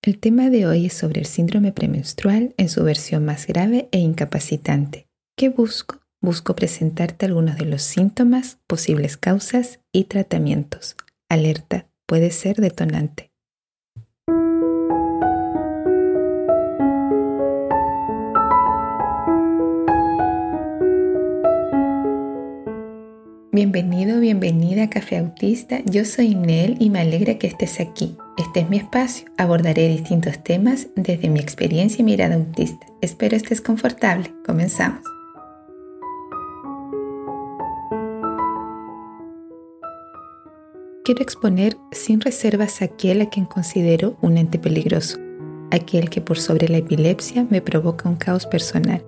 El tema de hoy es sobre el síndrome premenstrual en su versión más grave e incapacitante. ¿Qué busco? Busco presentarte algunos de los síntomas, posibles causas y tratamientos. Alerta, puede ser detonante. Bienvenido, bienvenida a Café Autista. Yo soy Nel y me alegra que estés aquí. Este es mi espacio. Abordaré distintos temas desde mi experiencia y mirada autista. Espero estés confortable. Comenzamos. Quiero exponer sin reservas a aquel a quien considero un ente peligroso, aquel que por sobre la epilepsia me provoca un caos personal.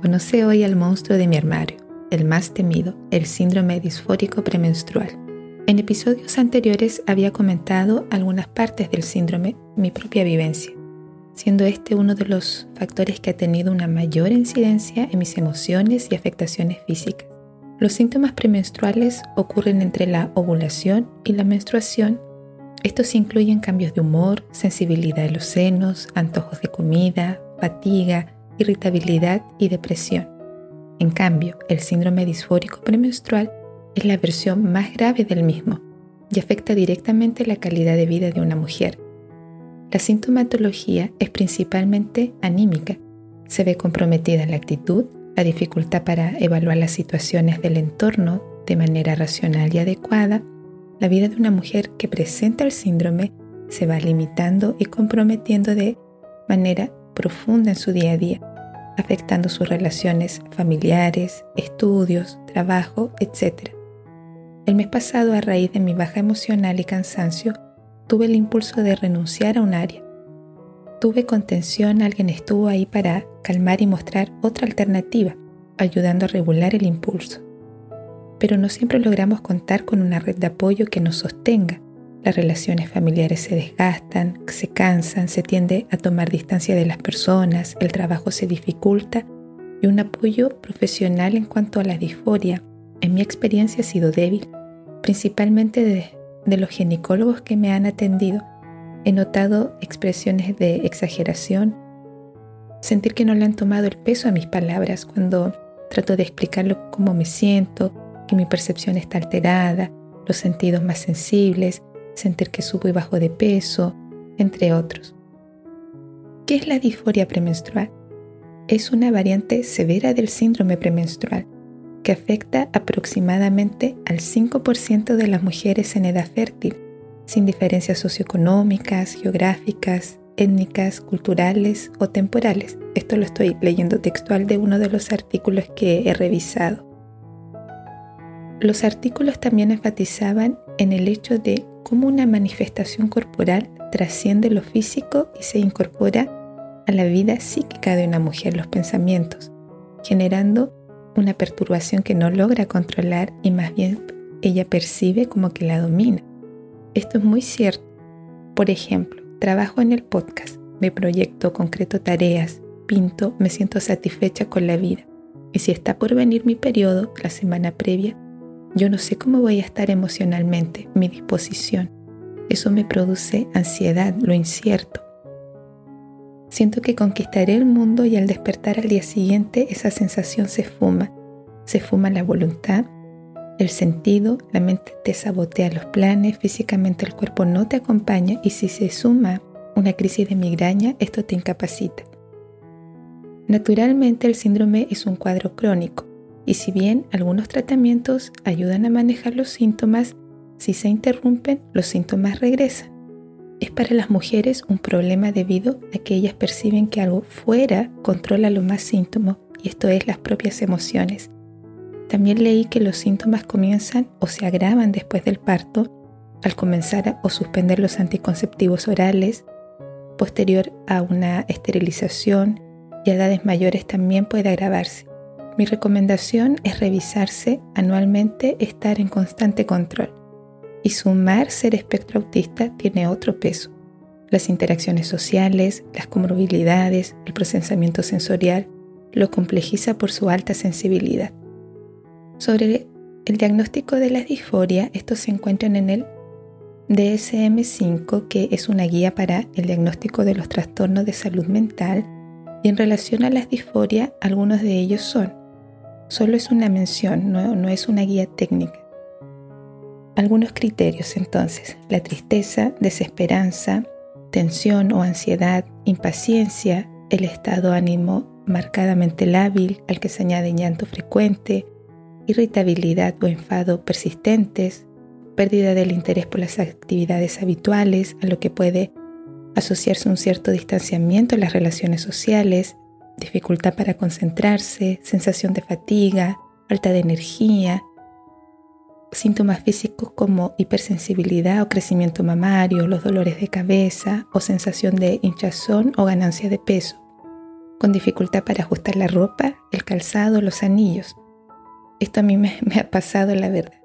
Conoce hoy al monstruo de mi armario el más temido, el síndrome disfórico premenstrual. En episodios anteriores había comentado algunas partes del síndrome, mi propia vivencia, siendo este uno de los factores que ha tenido una mayor incidencia en mis emociones y afectaciones físicas. Los síntomas premenstruales ocurren entre la ovulación y la menstruación. Estos incluyen cambios de humor, sensibilidad de los senos, antojos de comida, fatiga, irritabilidad y depresión. En cambio, el síndrome disfórico premenstrual es la versión más grave del mismo y afecta directamente la calidad de vida de una mujer. La sintomatología es principalmente anímica. Se ve comprometida la actitud, la dificultad para evaluar las situaciones del entorno de manera racional y adecuada. La vida de una mujer que presenta el síndrome se va limitando y comprometiendo de manera profunda en su día a día afectando sus relaciones familiares, estudios, trabajo, etc. El mes pasado, a raíz de mi baja emocional y cansancio, tuve el impulso de renunciar a un área. Tuve contención, alguien estuvo ahí para calmar y mostrar otra alternativa, ayudando a regular el impulso. Pero no siempre logramos contar con una red de apoyo que nos sostenga, las relaciones familiares se desgastan, se cansan, se tiende a tomar distancia de las personas, el trabajo se dificulta y un apoyo profesional en cuanto a la disforia, en mi experiencia ha sido débil, principalmente de, los ginecólogos que me han atendido. He notado expresiones de exageración, sentir que no le han tomado el peso a mis palabras cuando trato de explicarlo cómo me siento, que mi percepción está alterada, los sentidos más sensibles, sentir que subo y bajo de peso, entre otros. ¿Qué es la disforia premenstrual? Es una variante severa del síndrome premenstrual que afecta aproximadamente al 5% de las mujeres en edad fértil, sin diferencias socioeconómicas, geográficas, étnicas, culturales o temporales. Esto lo estoy leyendo textual de uno de los artículos que he revisado. Los artículos también enfatizaban en el hecho de cómo una manifestación corporal trasciende lo físico y se incorpora a la vida psíquica de una mujer, los pensamientos, generando una perturbación que no logra controlar y más bien ella percibe como que la domina. Esto es muy cierto. Por ejemplo, trabajo en el podcast, me proyecto, concreto tareas, pinto, me siento satisfecha con la vida. Y si está por venir mi periodo, la semana previa, yo no sé cómo voy a estar emocionalmente, mi disposición. Eso me produce ansiedad, lo incierto. Siento que conquistaré el mundo y al despertar al día siguiente esa sensación se fuma. Se fuma la voluntad, el sentido, la mente te sabotea los planes, físicamente el cuerpo no te acompaña y si se suma una crisis de migraña, esto te incapacita. Naturalmente el síndrome es un cuadro crónico y si bien algunos tratamientos ayudan a manejar los síntomas, si se interrumpen, los síntomas regresan. Es para las mujeres un problema debido a que ellas perciben que algo fuera controla lo más síntomas y esto es las propias emociones. También leí que los síntomas comienzan o se agravan después del parto al comenzar o suspender los anticonceptivos orales, posterior a una esterilización y a edades mayores también puede agravarse. Mi recomendación es revisarse anualmente, estar en constante control. Y sumar ser espectro autista tiene otro peso. Las interacciones sociales, las comorbilidades, el procesamiento sensorial, lo complejiza por su alta sensibilidad. Sobre el diagnóstico de la disforia, estos se encuentran en el DSM5, que es una guía para el diagnóstico de los trastornos de salud mental, y en relación a las disforias, algunos de ellos son. Solo es una mención, no, no es una guía técnica. Algunos criterios entonces, la tristeza, desesperanza, tensión o ansiedad, impaciencia, el estado ánimo marcadamente lábil al que se añade llanto frecuente, irritabilidad o enfado persistentes, pérdida del interés por las actividades habituales, a lo que puede asociarse un cierto distanciamiento en las relaciones sociales, dificultad para concentrarse, sensación de fatiga, falta de energía, síntomas físicos como hipersensibilidad o crecimiento mamario, los dolores de cabeza o sensación de hinchazón o ganancia de peso, con dificultad para ajustar la ropa, el calzado, los anillos. Esto a mí me, me ha pasado la verdad.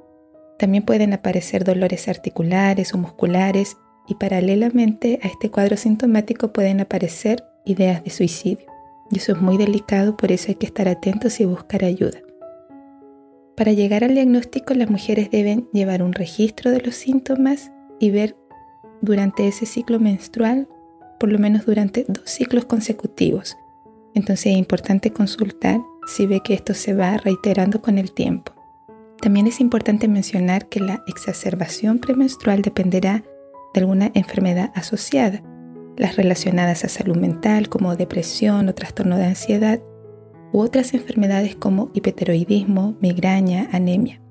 También pueden aparecer dolores articulares o musculares y paralelamente a este cuadro sintomático pueden aparecer ideas de suicidio. Y eso es muy delicado, por eso hay que estar atentos y buscar ayuda. Para llegar al diagnóstico, las mujeres deben llevar un registro de los síntomas y ver durante ese ciclo menstrual, por lo menos durante dos ciclos consecutivos. Entonces es importante consultar si ve que esto se va reiterando con el tiempo. También es importante mencionar que la exacerbación premenstrual dependerá de alguna enfermedad asociada, las relacionadas a salud mental como depresión o trastorno de ansiedad, u otras enfermedades como hipotiroidismo, migraña, anemia.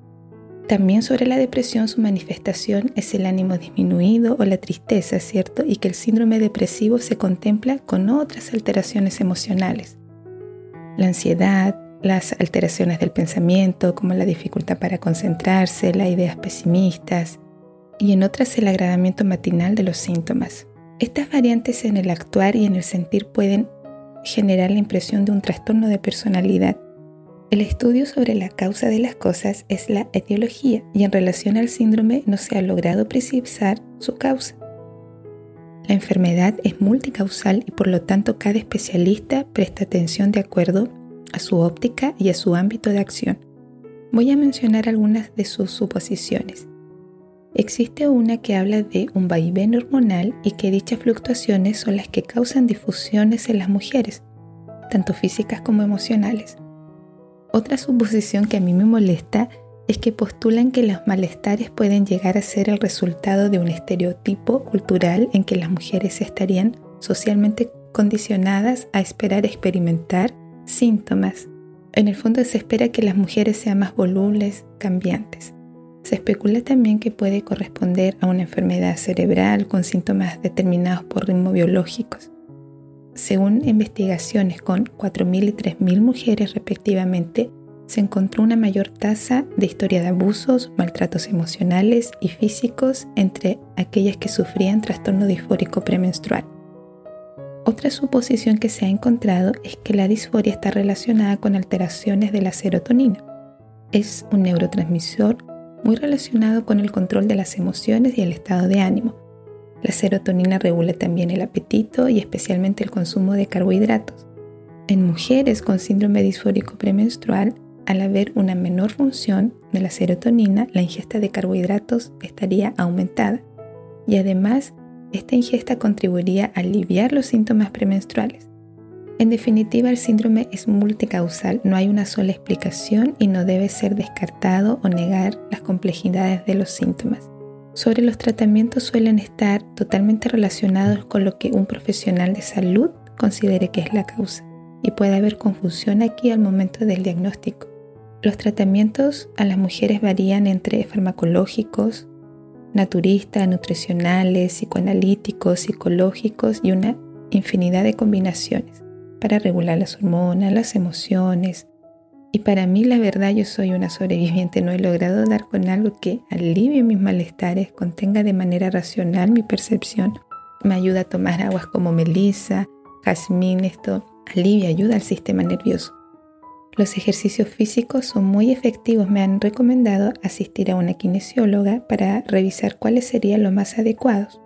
También sobre la depresión su manifestación es el ánimo disminuido o la tristeza, ¿cierto? Y que el síndrome depresivo se contempla con otras alteraciones emocionales. La ansiedad, las alteraciones del pensamiento como la dificultad para concentrarse, las ideas pesimistas, y en otras el agravamiento matinal de los síntomas. Estas variantes en el actuar y en el sentir pueden generar la impresión de un trastorno de personalidad. El estudio sobre la causa de las cosas es la etiología y en relación al síndrome no se ha logrado precisar su causa. La enfermedad es multicausal y por lo tanto cada especialista presta atención de acuerdo a su óptica y a su ámbito de acción. Voy a mencionar algunas de sus suposiciones. Existe una que habla de un vaivén hormonal y que dichas fluctuaciones son las que causan difusiones en las mujeres, tanto físicas como emocionales. Otra suposición que a mí me molesta es que postulan que los malestares pueden llegar a ser el resultado de un estereotipo cultural en que las mujeres estarían socialmente condicionadas a esperar experimentar síntomas. En el fondo se espera que las mujeres sean más volubles, cambiantes. Se especula también que puede corresponder a una enfermedad cerebral con síntomas determinados por ritmos biológicos. Según investigaciones con 4.000 y 3.000 mujeres respectivamente, se encontró una mayor tasa de historia de abusos, maltratos emocionales y físicos entre aquellas que sufrían trastorno disfórico premenstrual. Otra suposición que se ha encontrado es que la disforia está relacionada con alteraciones de la serotonina. Es un neurotransmisor muy relacionado con el control de las emociones y el estado de ánimo. La serotonina regula también el apetito y especialmente el consumo de carbohidratos. En mujeres con síndrome disfórico premenstrual, al haber una menor función de la serotonina, la ingesta de carbohidratos estaría aumentada y además esta ingesta contribuiría a aliviar los síntomas premenstruales. En definitiva, el síndrome es multicausal, no hay una sola explicación y no debe ser descartado o negar las complejidades de los síntomas. Sobre los tratamientos suelen estar totalmente relacionados con lo que un profesional de salud considere que es la causa y puede haber confusión aquí al momento del diagnóstico. Los tratamientos a las mujeres varían entre farmacológicos, naturistas, nutricionales, psicoanalíticos, psicológicos y una infinidad de combinaciones para regular las hormonas, las emociones. Y para mí la verdad yo soy una sobreviviente, no he logrado dar con algo que alivie mis malestares, contenga de manera racional mi percepción. Me ayuda a tomar aguas como melisa, jazmín, esto alivia, ayuda al sistema nervioso. Los ejercicios físicos son muy efectivos. Me han recomendado asistir a una kinesióloga para revisar cuáles serían los más adecuados.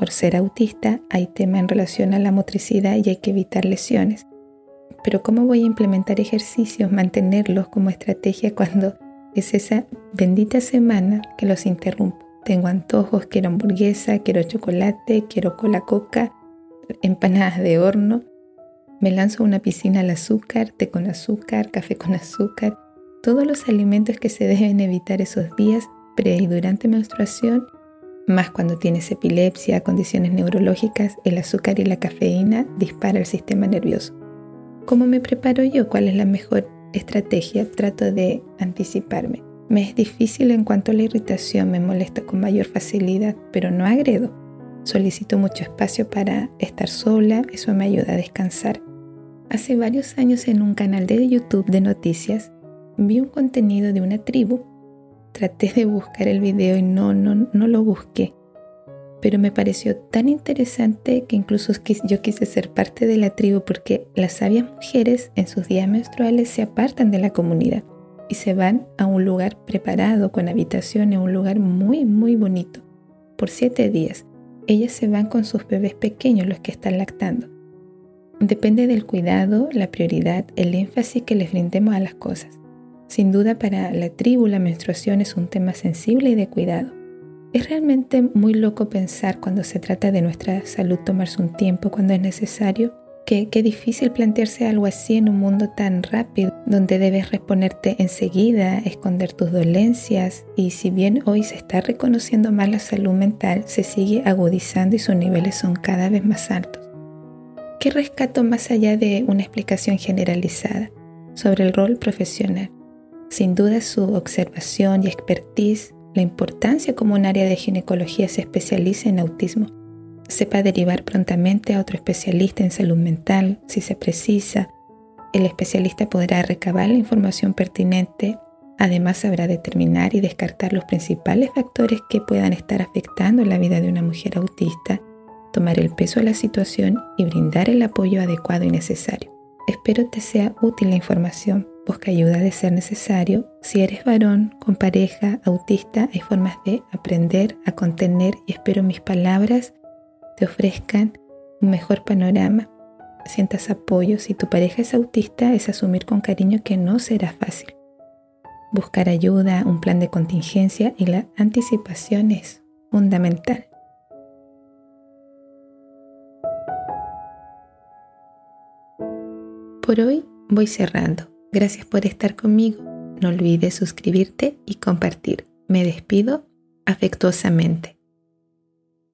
Por ser autista hay tema en relación a la motricidad y hay que evitar lesiones. Pero ¿cómo voy a implementar ejercicios, mantenerlos como estrategia cuando es esa bendita semana que los interrumpo? tengo antojos, quiero hamburguesa, quiero chocolate, quiero cola coca, empanadas de horno. Me lanzo a una piscina al azúcar, té con azúcar, café con azúcar, todos los alimentos que se deben evitar esos días pre y durante menstruación, más cuando tienes epilepsia, condiciones neurológicas, el azúcar y la cafeína dispara el sistema nervioso. ¿Cómo me preparo yo? ¿Cuál es la mejor estrategia? Trato de anticiparme. Me es difícil en cuanto a la irritación, me molesta con mayor facilidad, pero no agredo. Solicito mucho espacio para estar sola, eso me ayuda a descansar. Hace varios años en un canal de YouTube de noticias vi un contenido de una tribu. Traté de buscar el video y no, no, no lo busqué. Pero me pareció tan interesante que incluso yo quise ser parte de la tribu porque las sabias mujeres en sus días menstruales se apartan de la comunidad y se van a un lugar preparado con habitaciones, un lugar muy, muy bonito. Por siete días, ellas se van con sus bebés pequeños, los que están lactando. Depende del cuidado, la prioridad, el énfasis que les brindemos a las cosas. Sin duda para la tribu la menstruación es un tema sensible y de cuidado. Es realmente muy loco pensar cuando se trata de nuestra salud tomarse un tiempo cuando es necesario Qué, difícil plantearse algo así en un mundo tan rápido, donde debes responderte enseguida, esconder tus dolencias y si bien hoy se está reconociendo más la salud mental, se sigue agudizando y sus niveles son cada vez más altos. ¿Qué rescato más allá de una explicación generalizada sobre el rol profesional? Sin duda su observación y expertise, la importancia como un área de ginecología se especializa en autismo sepa derivar prontamente a otro especialista en salud mental si se precisa. El especialista podrá recabar la información pertinente, además sabrá determinar y descartar los principales factores que puedan estar afectando la vida de una mujer autista, tomar el peso de la situación y brindar el apoyo adecuado y necesario. Espero te sea útil la información. Busca ayuda de ser necesario. Si eres varón, con pareja, autista, hay formas de aprender a contener y espero mis palabras te ofrezcan un mejor panorama, sientas apoyo. Si tu pareja es autista, es asumir con cariño que no será fácil. Buscar ayuda, un plan de contingencia y la anticipación es fundamental. Por hoy voy cerrando. Gracias por estar conmigo. No olvides suscribirte y compartir. Me despido afectuosamente.